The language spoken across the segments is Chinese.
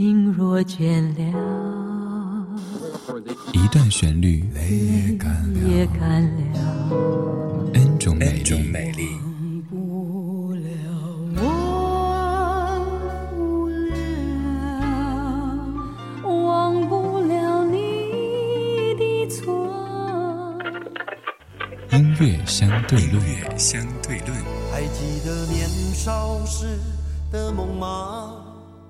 心若倦了，一段旋律也干了，N 种美丽。音乐相对论，相对论。还记得年少时的梦吗？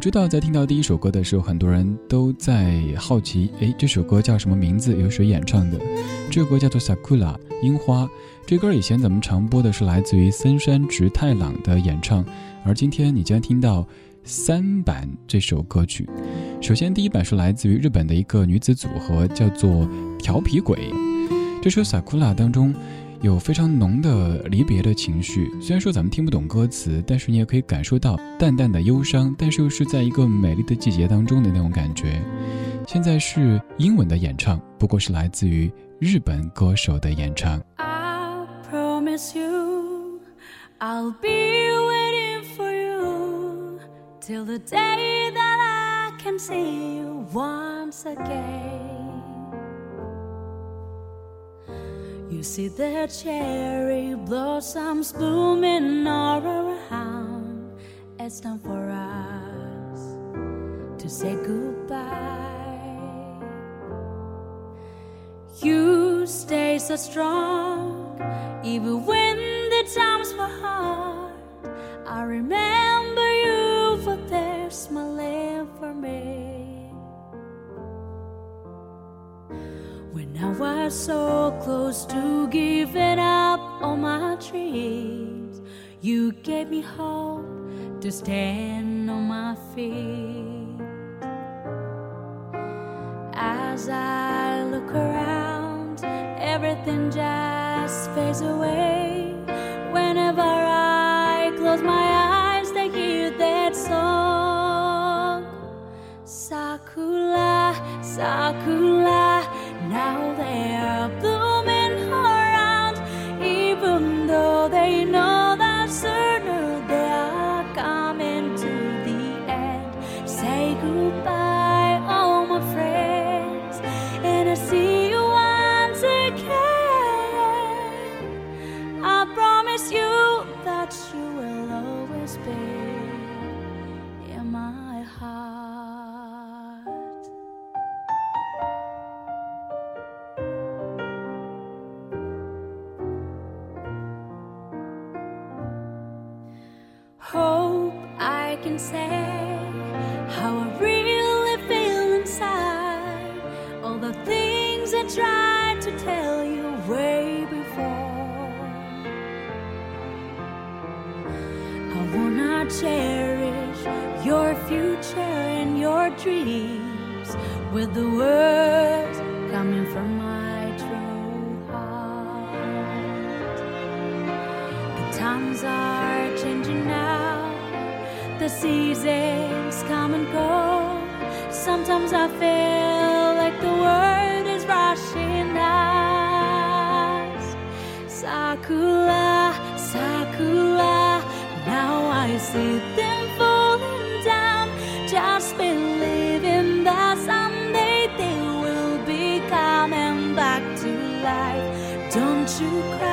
知道在听到第一首歌的时候，很多人都在好奇，哎，这首歌叫什么名字？由谁演唱的？这首歌叫做《Sakura》樱花。这歌以前咱们常播的是来自于森山直太朗的演唱，而今天你将听到三版这首歌曲。首先，第一版是来自于日本的一个女子组合，叫做调皮鬼。这首《Sakura》当中。有非常浓的离别的情绪。虽然说咱们听不懂歌词，但是你也可以感受到淡淡的忧伤，但是又是在一个美丽的季节当中的那种感觉。现在是英文的演唱，不过是来自于日本歌手的演唱。I promise you, I'll be waiting for you till the day that I can see you once again. You see the cherry blossoms blooming all around. It's time for us to say goodbye. You stay so strong, even when the times were hard. I remember you for there smiling for me. I was so close to giving up on my dreams, you gave me hope to stand on my feet. As I look around, everything just fades away. Whenever I close my eyes, they hear that song. Sakura, Sakura, Hope I can say how I really feel inside. All the things I tried to tell you way before. I wanna cherish your future and your dreams with the words seasons come and go. Sometimes I feel like the world is rushing us. Sakura, Sakura, now I see them falling down. Just believing that someday they will be coming back to life. Don't you cry,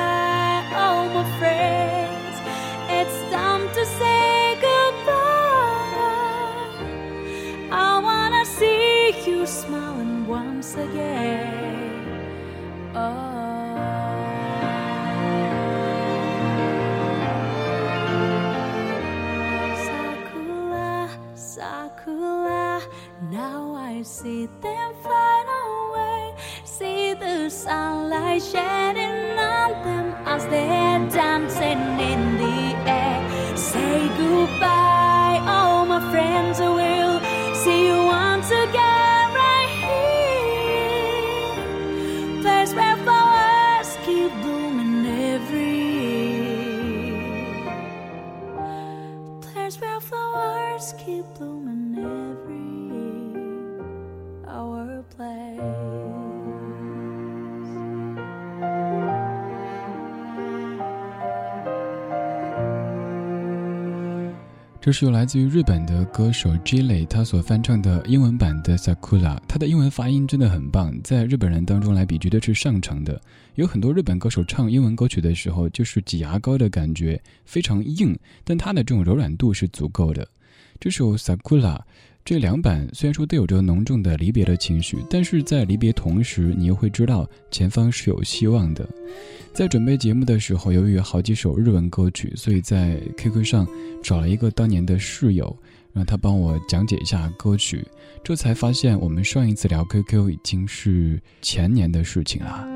sunlight shining on them as they're dancing in the air. Say goodbye, all my friends. I will see you once again right here. Place where flowers keep blooming every year. Place where flowers keep blooming 这是由来自于日本的歌手 j i l y 他所翻唱的英文版的 Sakura，他的英文发音真的很棒，在日本人当中来比绝对是上乘的。有很多日本歌手唱英文歌曲的时候，就是挤牙膏的感觉，非常硬，但他的这种柔软度是足够的。这首 Sakura 这两版虽然说都有着浓重的离别的情绪，但是在离别同时，你又会知道前方是有希望的。在准备节目的时候，由于好几首日文歌曲，所以在 QQ 上找了一个当年的室友，让他帮我讲解一下歌曲。这才发现，我们上一次聊 QQ 已经是前年的事情了。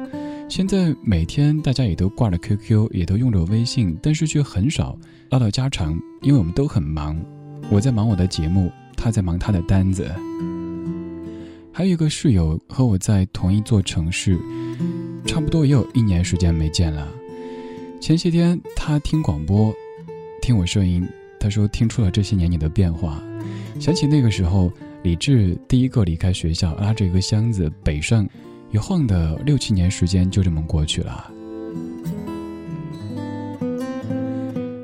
现在每天大家也都挂着 QQ，也都用着微信，但是却很少唠唠家常，因为我们都很忙。我在忙我的节目，他在忙他的单子。还有一个室友和我在同一座城市，差不多也有一年时间没见了。前些天他听广播，听我声音，他说听出了这些年你的变化，想起那个时候，李志第一个离开学校，拉着一个箱子北上，一晃的六七年时间就这么过去了。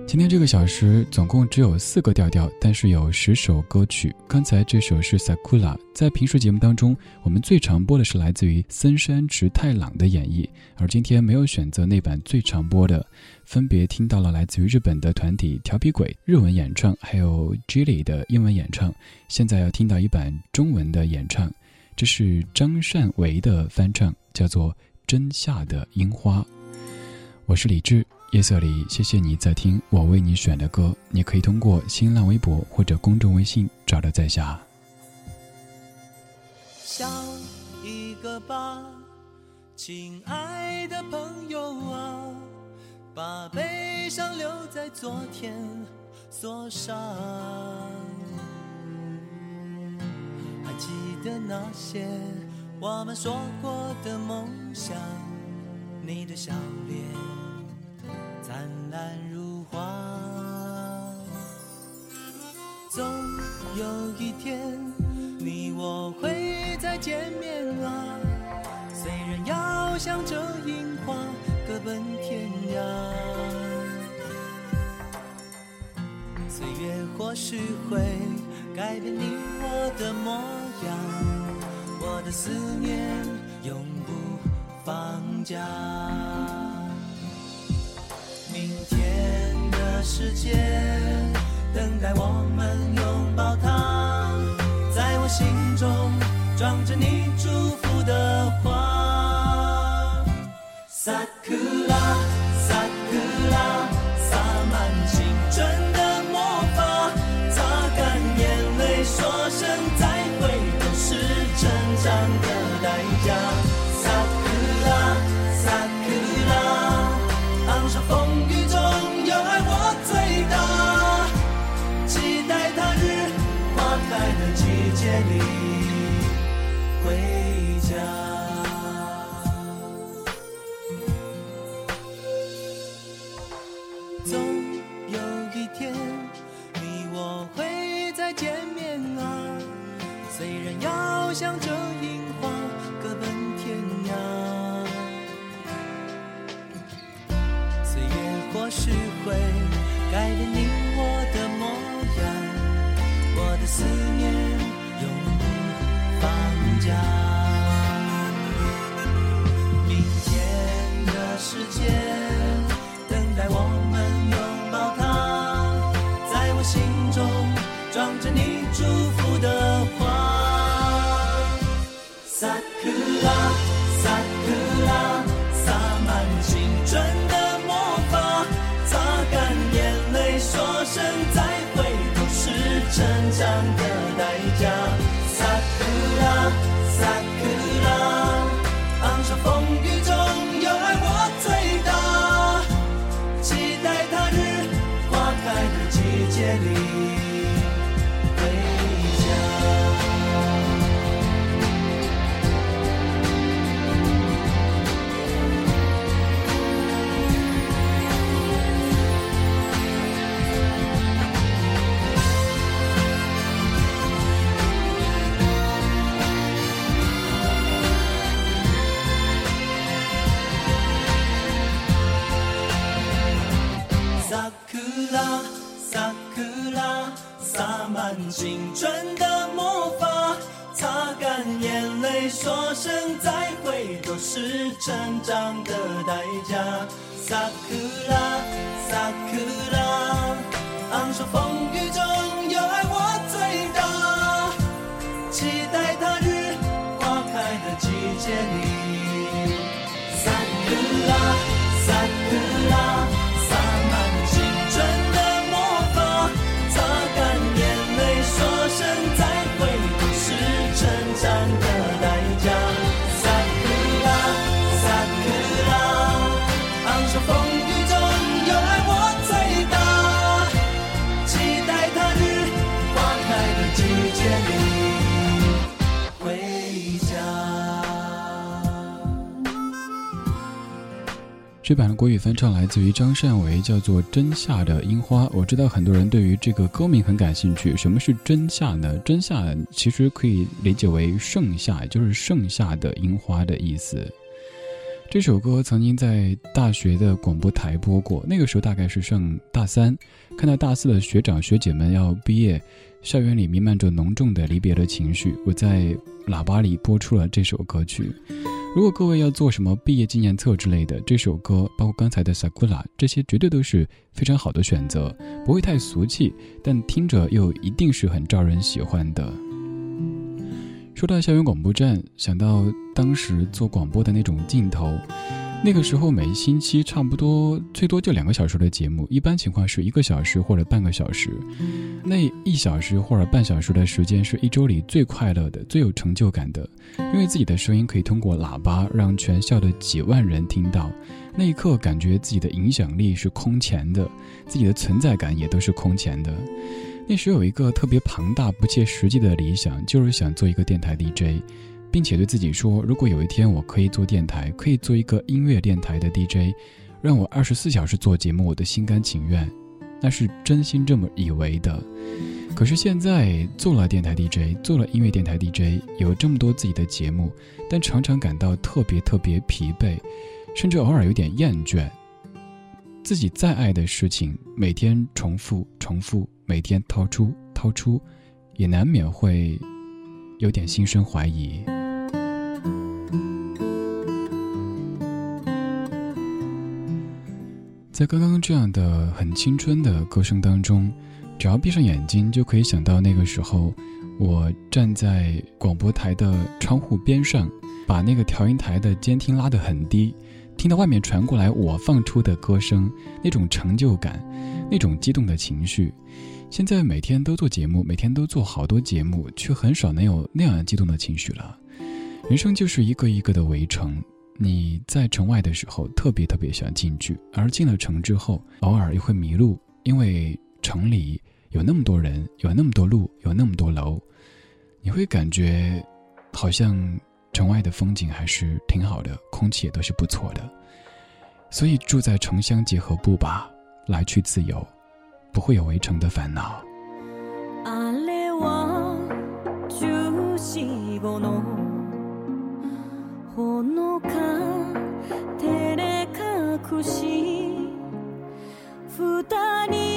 今天这个小时总共只有四个调调，但是有十首歌曲。刚才这首是《Sakura》，在平时节目当中，我们最常播的是来自于森山直太朗的演绎，而今天没有选择那版最常播的，分别听到了来自于日本的团体调皮鬼日文演唱，还有 Jilly 的英文演唱。现在要听到一版中文的演唱，这是张善维的翻唱，叫做《真夏的樱花》。我是李志。夜色里，谢谢你在听我为你选的歌。你可以通过新浪微博或者公众微信找到在下。想一个吧，亲爱的朋友啊，把悲伤留在昨天，锁上。还记得那些我们说过的梦想，你的笑脸。灿烂如花，总有一天你我会再见面啊。虽然要向着樱花各奔天涯，岁月或许会改变你我的模样，我的思念永不放假。世界等待我们拥抱它，在我心中装着你祝福的花。Sakura。青春的魔法，擦干眼泪，说声再会，都是成长的代价。着你祝福的话。青春的魔法，擦干眼泪，说声再会，都是成长的代价。萨库拉，萨库拉，昂首风雨。这版的国语翻唱来自于张善为，叫做《真夏的樱花》。我知道很多人对于这个歌名很感兴趣。什么是真夏呢？真夏其实可以理解为盛夏，就是盛夏的樱花的意思。这首歌曾经在大学的广播台播过，那个时候大概是上大三，看到大四的学长学姐们要毕业，校园里弥漫着浓重的离别的情绪，我在喇叭里播出了这首歌曲。如果各位要做什么毕业纪念册之类的，这首歌包括刚才的《Sakura》，这些绝对都是非常好的选择，不会太俗气，但听着又一定是很招人喜欢的。说到校园广播站，想到当时做广播的那种镜头。那个时候，每一星期差不多最多就两个小时的节目，一般情况是一个小时或者半个小时。那一小时或者半小时的时间是一周里最快乐的、最有成就感的，因为自己的声音可以通过喇叭让全校的几万人听到。那一刻，感觉自己的影响力是空前的，自己的存在感也都是空前的。那时有一个特别庞大、不切实际的理想，就是想做一个电台 DJ。并且对自己说，如果有一天我可以做电台，可以做一个音乐电台的 DJ，让我二十四小时做节目，我都心甘情愿，那是真心这么以为的。可是现在做了电台 DJ，做了音乐电台 DJ，有这么多自己的节目，但常常感到特别特别疲惫，甚至偶尔有点厌倦。自己再爱的事情，每天重复重复，每天掏出掏出，也难免会有点心生怀疑。在刚刚这样的很青春的歌声当中，只要闭上眼睛，就可以想到那个时候，我站在广播台的窗户边上，把那个调音台的监听拉得很低，听到外面传过来我放出的歌声，那种成就感，那种激动的情绪。现在每天都做节目，每天都做好多节目，却很少能有那样激动的情绪了。人生就是一个一个的围城。你在城外的时候特别特别想进去，而进了城之后，偶尔又会迷路，因为城里有那么多人，有那么多路，有那么多楼，你会感觉好像城外的风景还是挺好的，空气也都是不错的。所以住在城乡结合部吧，来去自由，不会有围城的烦恼。ほのか照れ隠し二人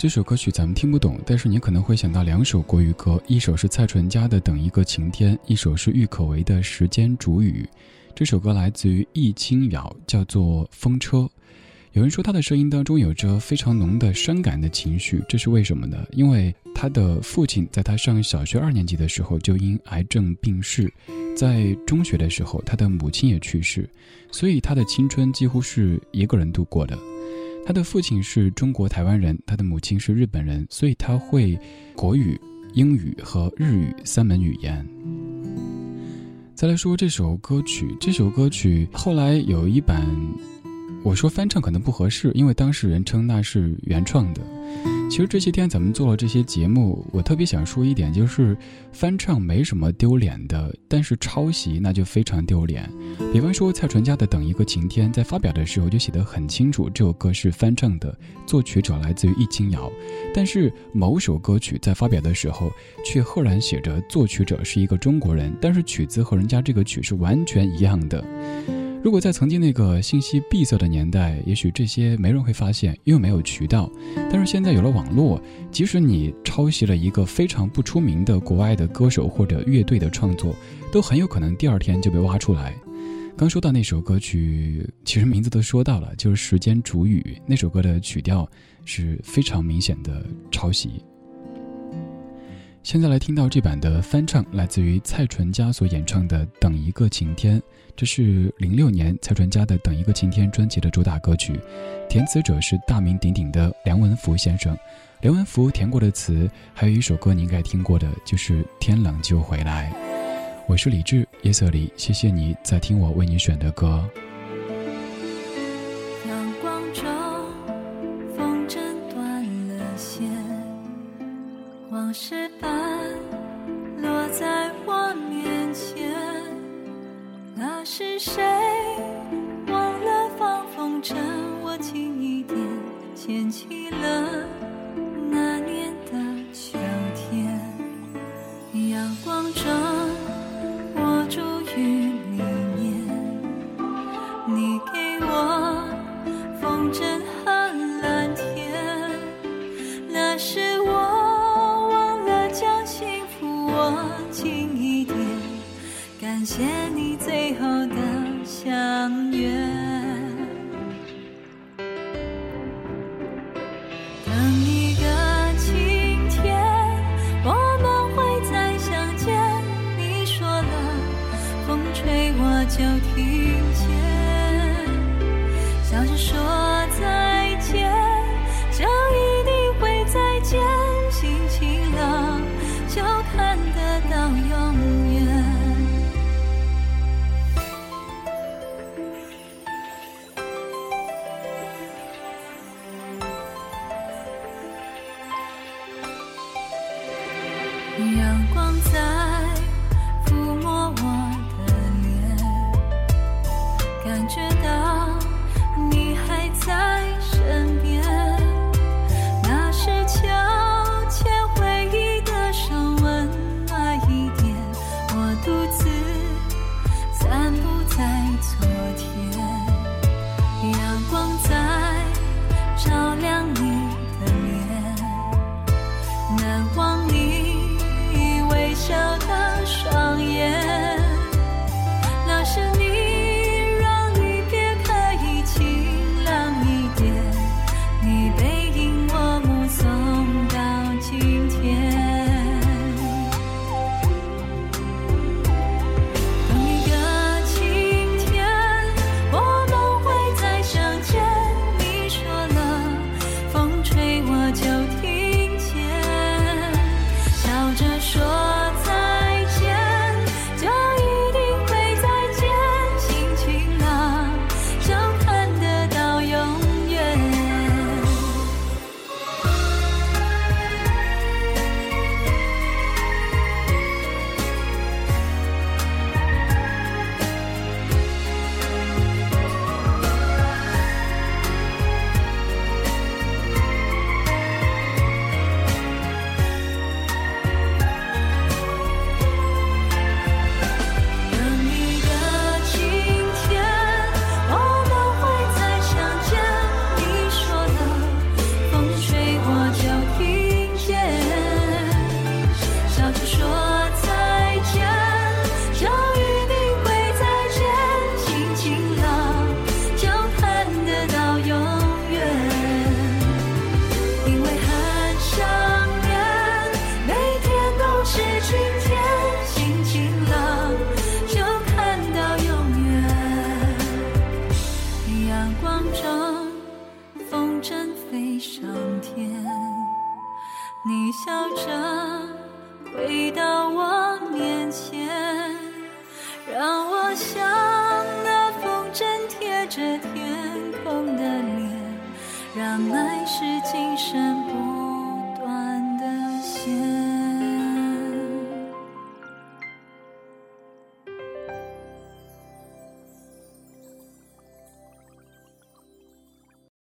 这首歌曲咱们听不懂，但是你可能会想到两首国语歌，一首是蔡淳佳的《等一个晴天》，一首是郁可唯的《时间煮雨》。这首歌来自于易清瑶，叫做《风车》。有人说他的声音当中有着非常浓的伤感的情绪，这是为什么呢？因为他的父亲在他上小学二年级的时候就因癌症病逝，在中学的时候他的母亲也去世，所以他的青春几乎是一个人度过的。他的父亲是中国台湾人，他的母亲是日本人，所以他会国语、英语和日语三门语言。再来说这首歌曲，这首歌曲后来有一版，我说翻唱可能不合适，因为当事人称那是原创的。其实这些天咱们做了这些节目，我特别想说一点，就是翻唱没什么丢脸的，但是抄袭那就非常丢脸。比方说蔡淳佳的《等一个晴天》，在发表的时候就写得很清楚，这首歌是翻唱的，作曲者来自于易清瑶。但是某首歌曲在发表的时候，却赫然写着作曲者是一个中国人，但是曲子和人家这个曲是完全一样的。如果在曾经那个信息闭塞的年代，也许这些没人会发现，因为没有渠道。但是现在有了网络，即使你抄袭了一个非常不出名的国外的歌手或者乐队的创作，都很有可能第二天就被挖出来。刚说到那首歌曲，其实名字都说到了，就是《时间煮雨》。那首歌的曲调是非常明显的抄袭。现在来听到这版的翻唱，来自于蔡淳佳所演唱的《等一个晴天》。这是零六年蔡淳佳的《等一个晴天》专辑的主打歌曲，填词者是大名鼎鼎的梁文福先生。梁文福填过的词，还有一首歌你应该听过的，就是《天冷就回来》。我是李志，夜色里，谢谢你在听我为你选的歌。感谢你觉得